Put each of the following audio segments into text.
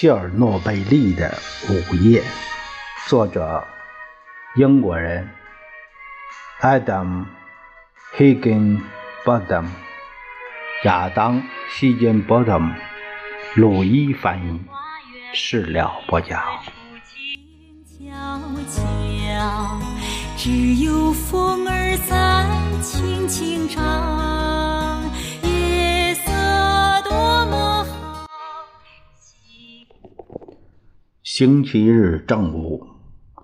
切尔诺贝利的午夜，作者英国人 Adam Higginbotham，亚当希金波特姆，鲁伊翻译，事了播讲。只有风儿在轻轻唱。星期日正午，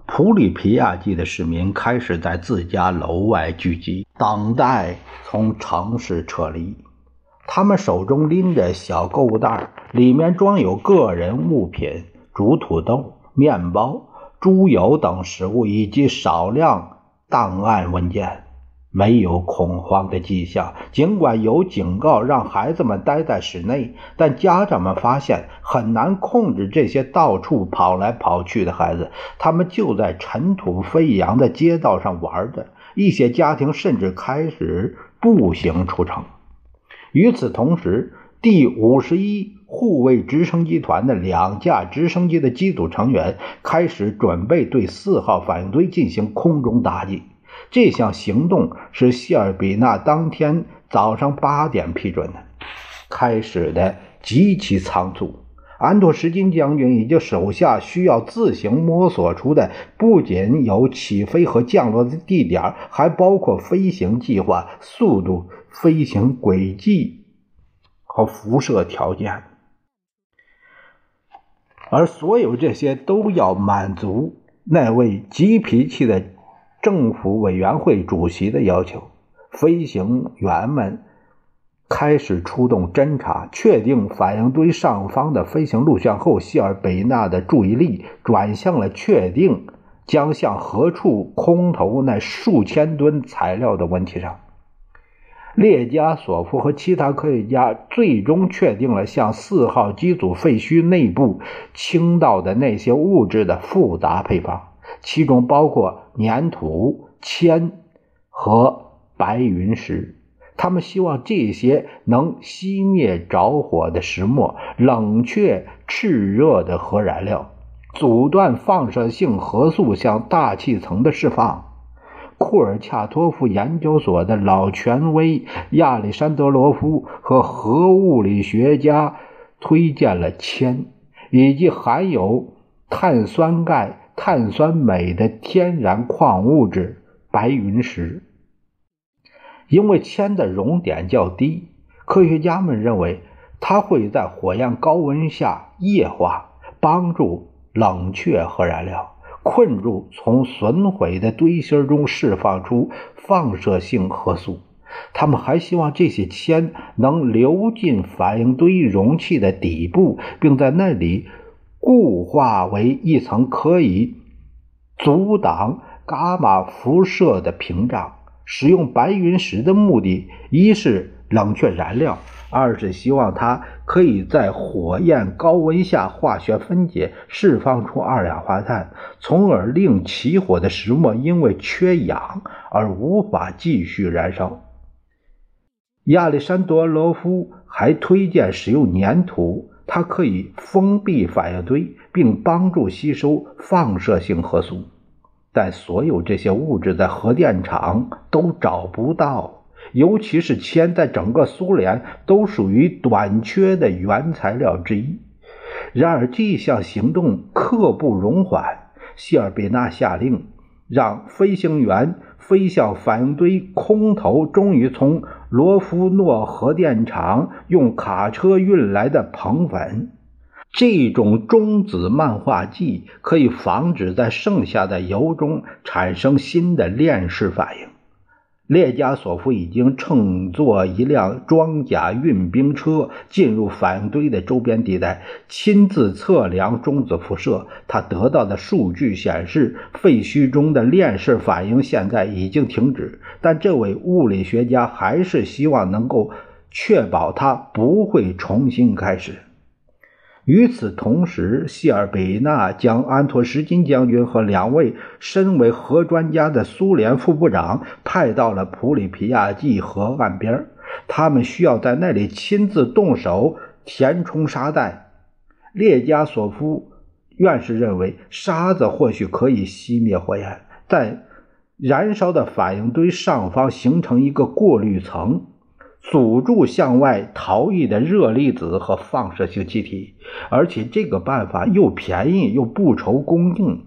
普里皮亚季的市民开始在自家楼外聚集，等待从城市撤离。他们手中拎着小购物袋，里面装有个人物品、煮土豆、面包、猪油等食物，以及少量档案文件。没有恐慌的迹象。尽管有警告让孩子们待在室内，但家长们发现很难控制这些到处跑来跑去的孩子。他们就在尘土飞扬的街道上玩着。一些家庭甚至开始步行出城。与此同时，第五十一护卫直升机团的两架直升机的机组成员开始准备对四号反应堆进行空中打击。这项行动是谢尔比纳当天早上八点批准的，开始的极其仓促。安托什金将军以及手下需要自行摸索出的，不仅有起飞和降落的地点，还包括飞行计划、速度、飞行轨迹和辐射条件。而所有这些都要满足那位急脾气的。政府委员会主席的要求，飞行员们开始出动侦察，确定反应堆上方的飞行路线后，希尔贝纳的注意力转向了确定将向何处空投那数千吨材料的问题上。列加索夫和其他科学家最终确定了向四号机组废墟内部倾倒的那些物质的复杂配方。其中包括粘土、铅和白云石。他们希望这些能熄灭着火的石墨，冷却炽热的核燃料，阻断放射性核素向大气层的释放。库尔恰托夫研究所的老权威亚历山德罗夫和核物理学家推荐了铅，以及含有碳酸钙。碳酸镁的天然矿物质白云石，因为铅的熔点较低，科学家们认为它会在火焰高温下液化，帮助冷却核燃料，困住从损毁的堆芯中释放出放射性核素。他们还希望这些铅能流进反应堆容器的底部，并在那里。固化为一层可以阻挡伽马辐射的屏障。使用白云石的目的，一是冷却燃料，二是希望它可以在火焰高温下化学分解，释放出二氧化碳，从而令起火的石墨因为缺氧而无法继续燃烧。亚历山多罗夫还推荐使用粘土。它可以封闭反应堆，并帮助吸收放射性核素，但所有这些物质在核电厂都找不到，尤其是铅，在整个苏联都属于短缺的原材料之一。然而，这项行动刻不容缓。谢尔贝纳下令，让飞行员飞向反应堆空投，终于从。罗夫诺核电厂用卡车运来的硼粉，这种中子漫化剂可以防止在剩下的油中产生新的链式反应。列加索夫已经乘坐一辆装甲运兵车进入反应堆的周边地带，亲自测量中子辐射。他得到的数据显示，废墟中的链式反应现在已经停止，但这位物理学家还是希望能够确保它不会重新开始。与此同时，谢尔贝纳将安托什金将军和两位身为核专家的苏联副部长派到了普里皮亚季河岸边，他们需要在那里亲自动手填充沙袋，列加索夫院士认为，沙子或许可以熄灭火焰，在燃烧的反应堆上方形成一个过滤层。阻住向外逃逸的热粒子和放射性气体，而且这个办法又便宜又不愁供应。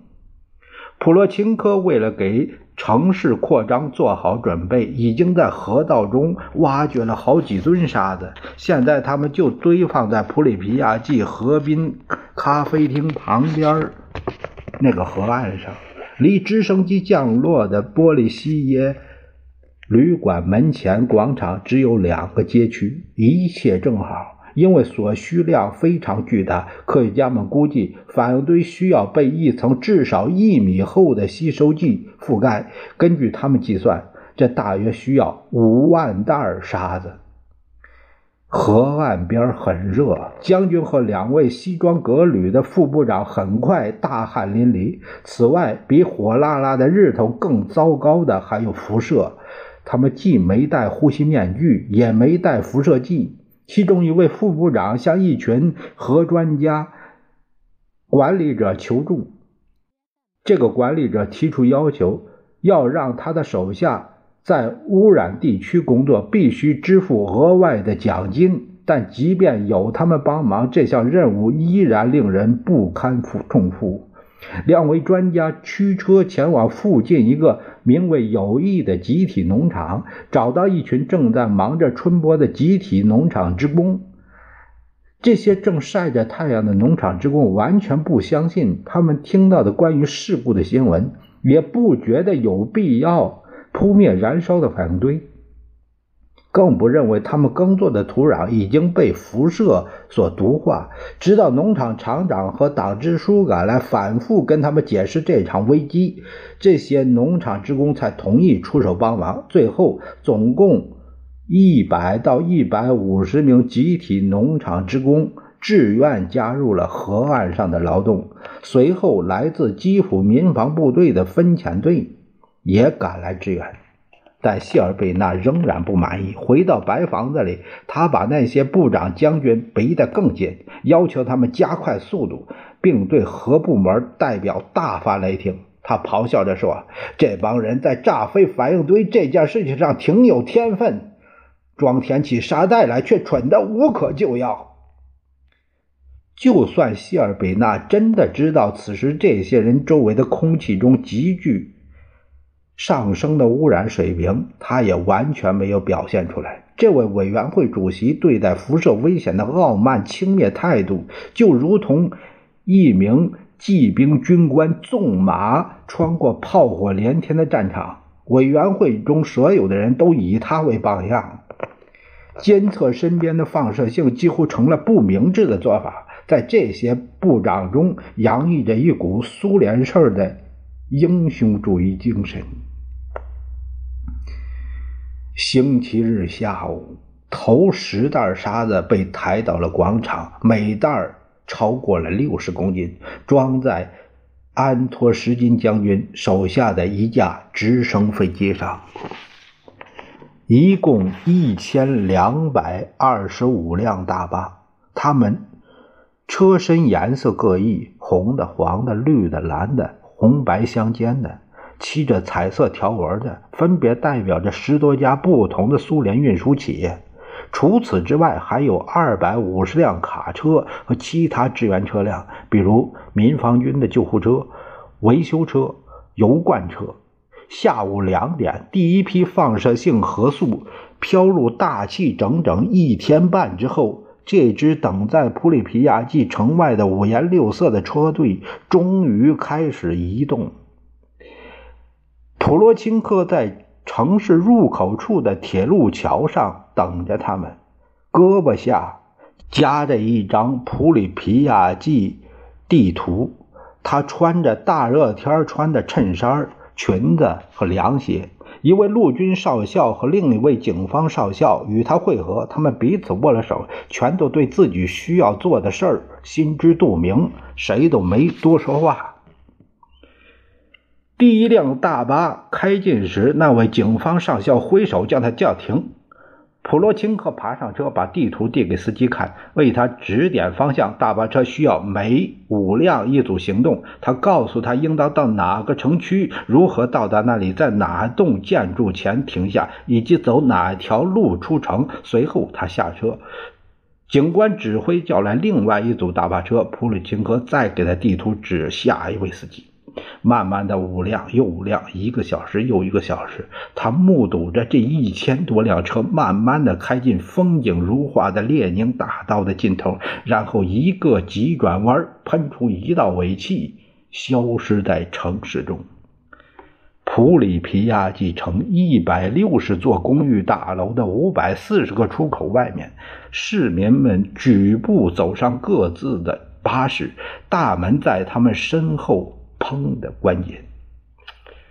普罗钦科为了给城市扩张做好准备，已经在河道中挖掘了好几吨沙子，现在他们就堆放在普里皮亚季河滨咖啡厅旁边那个河岸上，离直升机降落的波利西耶。旅馆门前广场只有两个街区，一切正好。因为所需量非常巨大，科学家们估计反应堆需要被一层至少一米厚的吸收剂覆盖。根据他们计算，这大约需要五万袋沙子。河岸边很热，将军和两位西装革履的副部长很快大汗淋漓。此外，比火辣辣的日头更糟糕的还有辐射。他们既没戴呼吸面具，也没带辐射剂。其中一位副部长向一群核专家管理者求助。这个管理者提出要求，要让他的手下在污染地区工作必须支付额外的奖金，但即便有他们帮忙，这项任务依然令人不堪负重负。两位专家驱车前往附近一个名为“友谊”的集体农场，找到一群正在忙着春播的集体农场职工。这些正晒着太阳的农场职工完全不相信他们听到的关于事故的新闻，也不觉得有必要扑灭燃烧的反应堆。更不认为他们耕作的土壤已经被辐射所毒化，直到农场厂长和党支书赶来，反复跟他们解释这场危机，这些农场职工才同意出手帮忙。最后，总共一百到一百五十名集体农场职工自愿加入了河岸上的劳动。随后，来自基辅民防部队的分遣队也赶来支援。但谢尔贝纳仍然不满意。回到白房子里，他把那些部长、将军逼得更紧，要求他们加快速度，并对核部门代表大发雷霆。他咆哮着说：“这帮人在炸飞反应堆这件事情上挺有天分，装填起沙袋来却蠢得无可救药。”就算谢尔贝纳真的知道此时这些人周围的空气中急剧。上升的污染水平，他也完全没有表现出来。这位委员会主席对待辐射危险的傲慢轻蔑态度，就如同一名骑兵军官纵马穿过炮火连天的战场。委员会中所有的人都以他为榜样。监测身边的放射性几乎成了不明智的做法。在这些部长中，洋溢着一股苏联式的英雄主义精神。星期日下午，头十袋沙子被抬到了广场，每袋超过了六十公斤，装在安托什金将军手下的一架直升飞机上。一共一千两百二十五辆大巴，他们车身颜色各异，红的、黄的、绿的、蓝的，红白相间的。漆着彩色条纹的，分别代表着十多家不同的苏联运输企业。除此之外，还有二百五十辆卡车和其他支援车辆，比如民防军的救护车、维修车、油罐车。下午两点，第一批放射性核素飘入大气整整一天半之后，这支等在普里皮亚季城外的五颜六色的车队终于开始移动。普罗钦科在城市入口处的铁路桥上等着他们，胳膊下夹着一张普里皮亚季地图。他穿着大热天穿的衬衫、裙子和凉鞋。一位陆军少校和另一位警方少校与他会合，他们彼此握了手，全都对自己需要做的事儿心知肚明，谁都没多说话。第一辆大巴开进时，那位警方上校挥手叫他叫停。普罗钦科爬上车，把地图递给司机看，为他指点方向。大巴车需要每五辆一组行动。他告诉他应当到哪个城区，如何到达那里，在哪栋建筑前停下，以及走哪条路出城。随后他下车，警官指挥叫来另外一组大巴车。普里钦科再给他地图指下一位司机。慢慢的，五辆又五辆，一个小时又一个小时，他目睹着这一千多辆车慢慢的开进风景如画的列宁大道的尽头，然后一个急转弯，喷出一道尾气，消失在城市中。普里皮亚季城一百六十座公寓大楼的五百四十个出口外面，市民们举步走上各自的巴士，大门在他们身后。砰的关紧。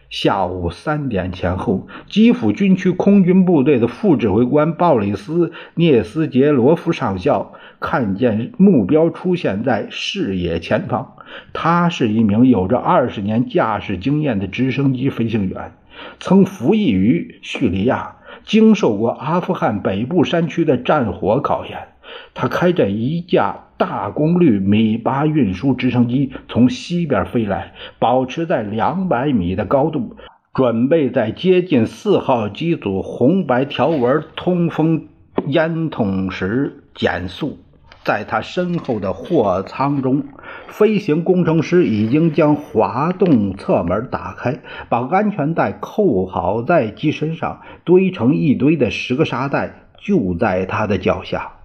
下午三点前后，基辅军区空军部队的副指挥官鲍里斯·涅斯杰罗夫上校看见目标出现在视野前方。他是一名有着二十年驾驶经验的直升机飞行员，曾服役于叙利亚，经受过阿富汗北部山区的战火考验。他开着一架大功率米八运输直升机从西边飞来，保持在两百米的高度，准备在接近四号机组红白条纹通风烟筒时减速。在他身后的货舱中，飞行工程师已经将滑动侧门打开，把安全带扣好在机身上，堆成一堆的十个沙袋就在他的脚下。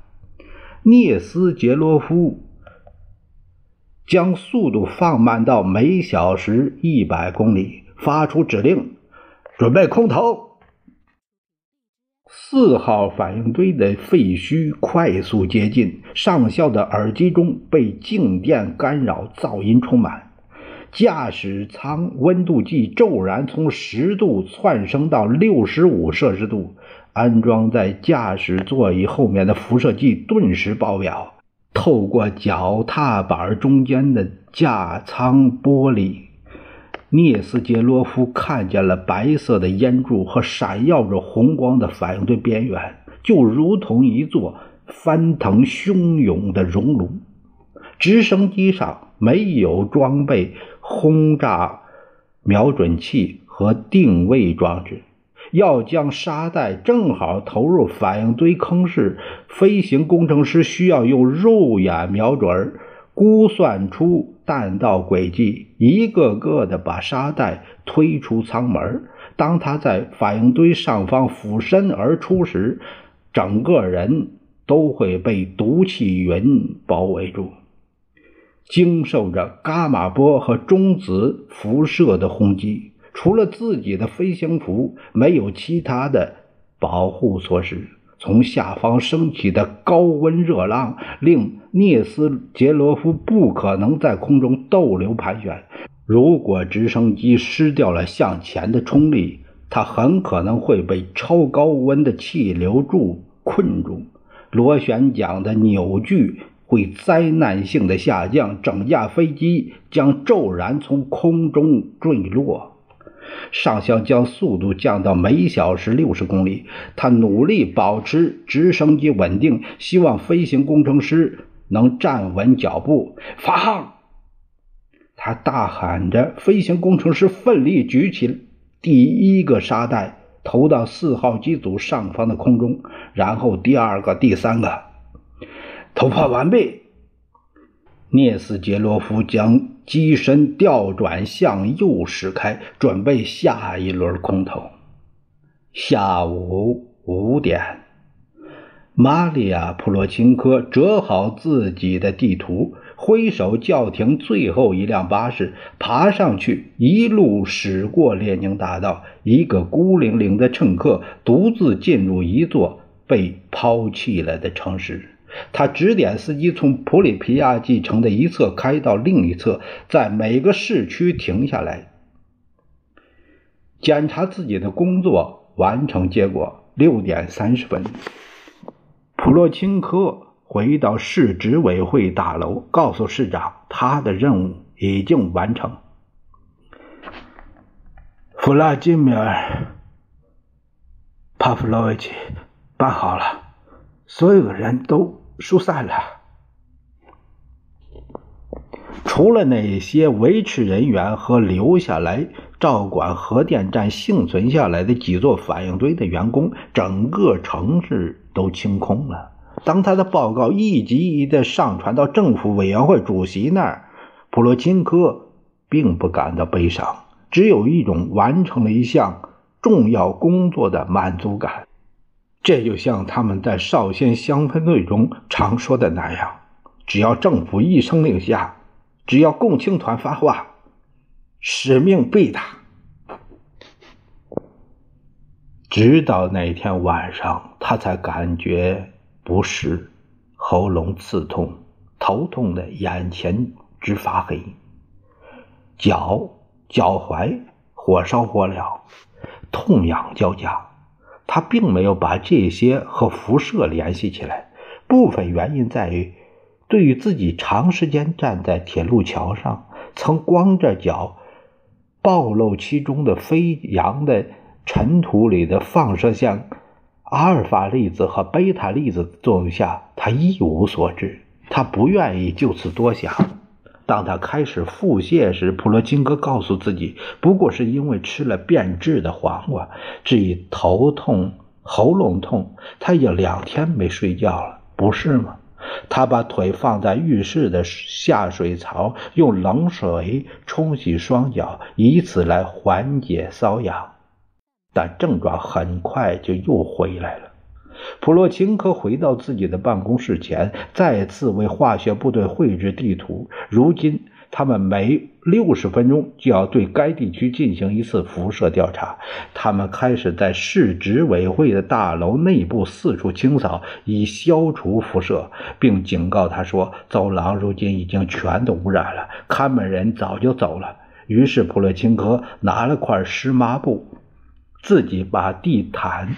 涅斯杰罗夫将速度放慢到每小时一百公里，发出指令：“准备空投。”四号反应堆的废墟快速接近，上校的耳机中被静电干扰，噪音充满。驾驶舱温度计骤然从十度窜升到六十五摄氏度。安装在驾驶座椅后面的辐射计顿时爆表，透过脚踏板中间的驾舱玻璃，涅斯杰罗夫看见了白色的烟柱和闪耀着红光的反应堆边缘，就如同一座翻腾汹涌的熔炉。直升机上没有装备轰炸瞄准器和定位装置。要将沙袋正好投入反应堆坑时，飞行工程师需要用肉眼瞄准，估算出弹道轨迹，一个个的把沙袋推出舱门。当他在反应堆上方俯身而出时，整个人都会被毒气云包围住，经受着伽马波和中子辐射的轰击。除了自己的飞行服，没有其他的保护措施。从下方升起的高温热浪令涅斯杰罗夫不可能在空中逗留盘旋。如果直升机失掉了向前的冲力，它很可能会被超高温的气流柱困住，螺旋桨的扭矩会灾难性的下降，整架飞机将骤然从空中坠落。上校将速度降到每小时六十公里。他努力保持直升机稳定，希望飞行工程师能站稳脚步。发航！他大喊着。飞行工程师奋力举起第一个沙袋，投到四号机组上方的空中，然后第二个、第三个。投炮完毕。涅斯杰罗夫将机身调转向右驶开，准备下一轮空投。下午五点，玛利亚·普罗钦科折好自己的地图，挥手叫停最后一辆巴士，爬上去，一路驶过列宁大道。一个孤零零的乘客独自进入一座被抛弃了的城市。他指点司机从普里皮亚季城的一侧开到另一侧，在每个市区停下来检查自己的工作完成结果。六点三十分，普洛钦科回到市执委会大楼，告诉市长他的任务已经完成。弗拉基米尔·帕夫洛维奇。办好了，所有人都疏散了，除了那些维持人员和留下来照管核电站幸存下来的几座反应堆的员工，整个城市都清空了。当他的报告一级一级的上传到政府委员会主席那儿，普罗钦科并不感到悲伤，只有一种完成了一项重要工作的满足感。这就像他们在少先香氛队中常说的那样：只要政府一声令下，只要共青团发话，使命必达。直到那天晚上，他才感觉。不适，喉咙刺痛，头痛的眼前直发黑，脚脚踝火烧火燎，痛痒交加。他并没有把这些和辐射联系起来，部分原因在于，对于自己长时间站在铁路桥上，曾光着脚，暴露其中的飞扬的尘土里的放射线。阿尔法粒子和贝塔粒子作用下，他一无所知。他不愿意就此多想。当他开始腹泻时，普罗金戈告诉自己，不过是因为吃了变质的黄瓜。至于头痛、喉咙痛，他已经两天没睡觉了，不是吗？他把腿放在浴室的下水槽，用冷水冲洗双脚，以此来缓解瘙痒。但症状很快就又回来了。普洛钦科回到自己的办公室前，再次为化学部队绘制地图。如今，他们每六十分钟就要对该地区进行一次辐射调查。他们开始在市执委会的大楼内部四处清扫，以消除辐射，并警告他说：“走廊如今已经全都污染了，看门人早就走了。”于是，普洛钦科拿了块湿抹布。自己把地毯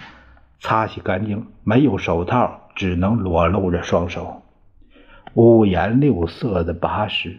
擦洗干净，没有手套，只能裸露着双手。五颜六色的巴士，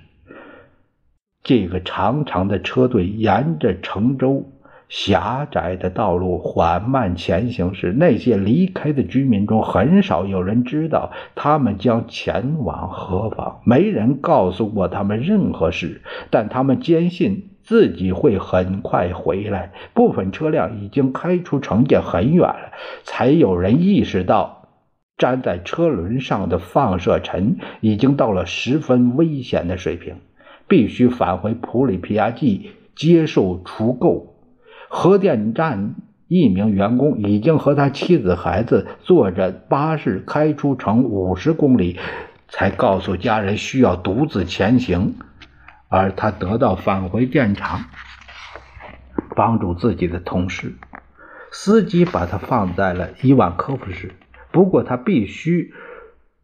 这个长长的车队沿着城州狭窄的道路缓慢前行时，那些离开的居民中很少有人知道他们将前往何方。没人告诉过他们任何事，但他们坚信。自己会很快回来。部分车辆已经开出城界很远了，才有人意识到，粘在车轮上的放射尘已经到了十分危险的水平，必须返回普里皮亚季接受除垢。核电站一名员工已经和他妻子、孩子坐着巴士开出城五十公里，才告诉家人需要独自前行。而他得到返回电厂，帮助自己的同事。司机把他放在了伊万科夫市，不过他必须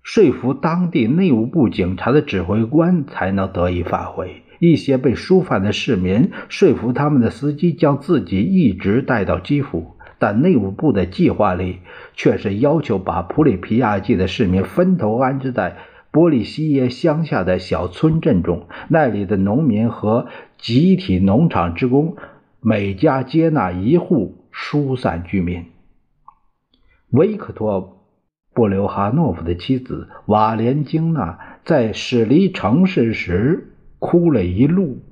说服当地内务部警察的指挥官才能得以返回。一些被疏散的市民说服他们的司机将自己一直带到基辅，但内务部的计划里却是要求把普里皮亚季的市民分头安置在。波利西耶乡下的小村镇中，那里的农民和集体农场职工每家接纳一户疏散居民。维克托·布留哈诺夫的妻子瓦莲京娜在驶离城市时哭了一路。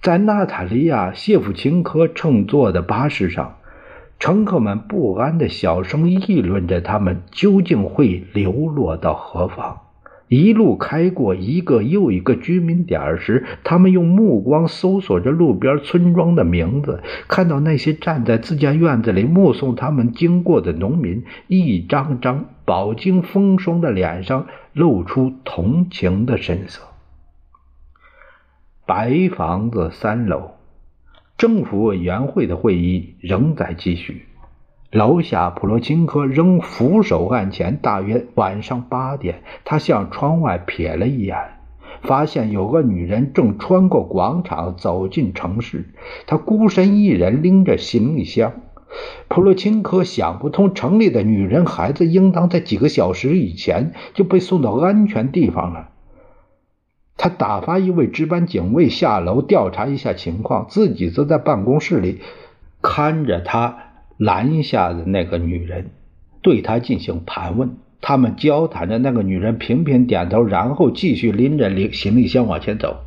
在娜塔莉亚·谢夫琴科乘坐的巴士上。乘客们不安地小声议论着，他们究竟会流落到何方？一路开过一个又一个居民点时，他们用目光搜索着路边村庄的名字，看到那些站在自家院子里目送他们经过的农民，一张张饱经风霜的脸上露出同情的神色。白房子三楼。政府委员会的会议仍在继续。楼下，普罗钦科仍俯首案前。大约晚上八点，他向窗外瞥了一眼，发现有个女人正穿过广场走进城市。她孤身一人拎着行李箱。普罗钦科想不通，城里的女人、孩子应当在几个小时以前就被送到安全地方了。他打发一位值班警卫下楼调查一下情况，自己则在办公室里看着他拦下的那个女人，对他进行盘问。他们交谈着，那个女人频频点头，然后继续拎着行行李箱往前走。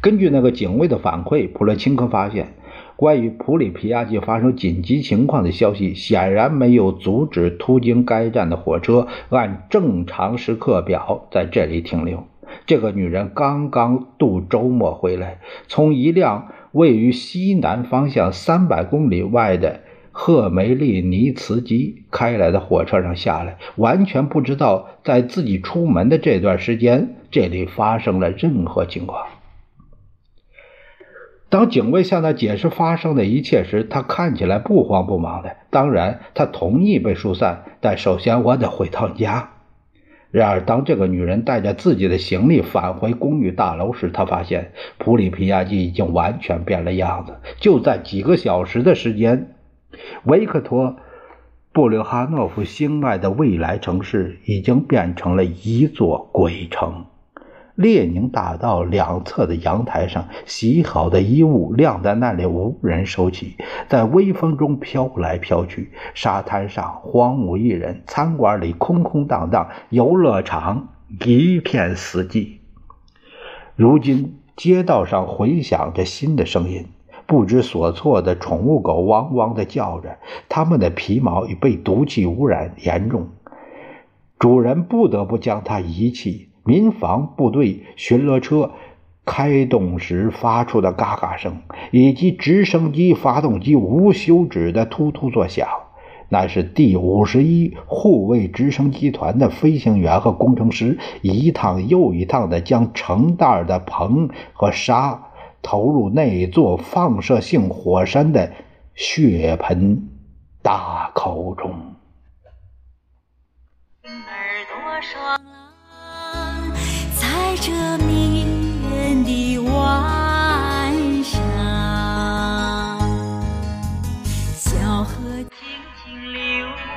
根据那个警卫的反馈，普勒钦科发现，关于普里皮亚季发生紧急情况的消息显然没有阻止途经该站的火车按正常时刻表在这里停留。这个女人刚刚度周末回来，从一辆位于西南方向三百公里外的。赫梅利尼茨基开来的火车上下来，完全不知道在自己出门的这段时间，这里发生了任何情况。当警卫向他解释发生的一切时，他看起来不慌不忙的。当然，他同意被疏散，但首先我得回趟家。然而，当这个女人带着自己的行李返回公寓大楼时，她发现普里皮亚季已经完全变了样子。就在几个小时的时间。维克托·布留哈诺夫心爱的未来城市已经变成了一座鬼城。列宁大道两侧的阳台上，洗好的衣物晾在那里，无人收起，在微风中飘来飘去。沙滩上荒无一人，餐馆里空空荡荡，游乐场一片死寂。如今，街道上回响着新的声音。不知所措的宠物狗汪汪地叫着，它们的皮毛已被毒气污染严重，主人不得不将它遗弃。民防部队巡逻车开动时发出的嘎嘎声，以及直升机发动机无休止的突突作响，那是第五十一护卫直升机团的飞行员和工程师一趟又一趟地将成袋的硼和沙。投入那座放射性火山的血盆大口中。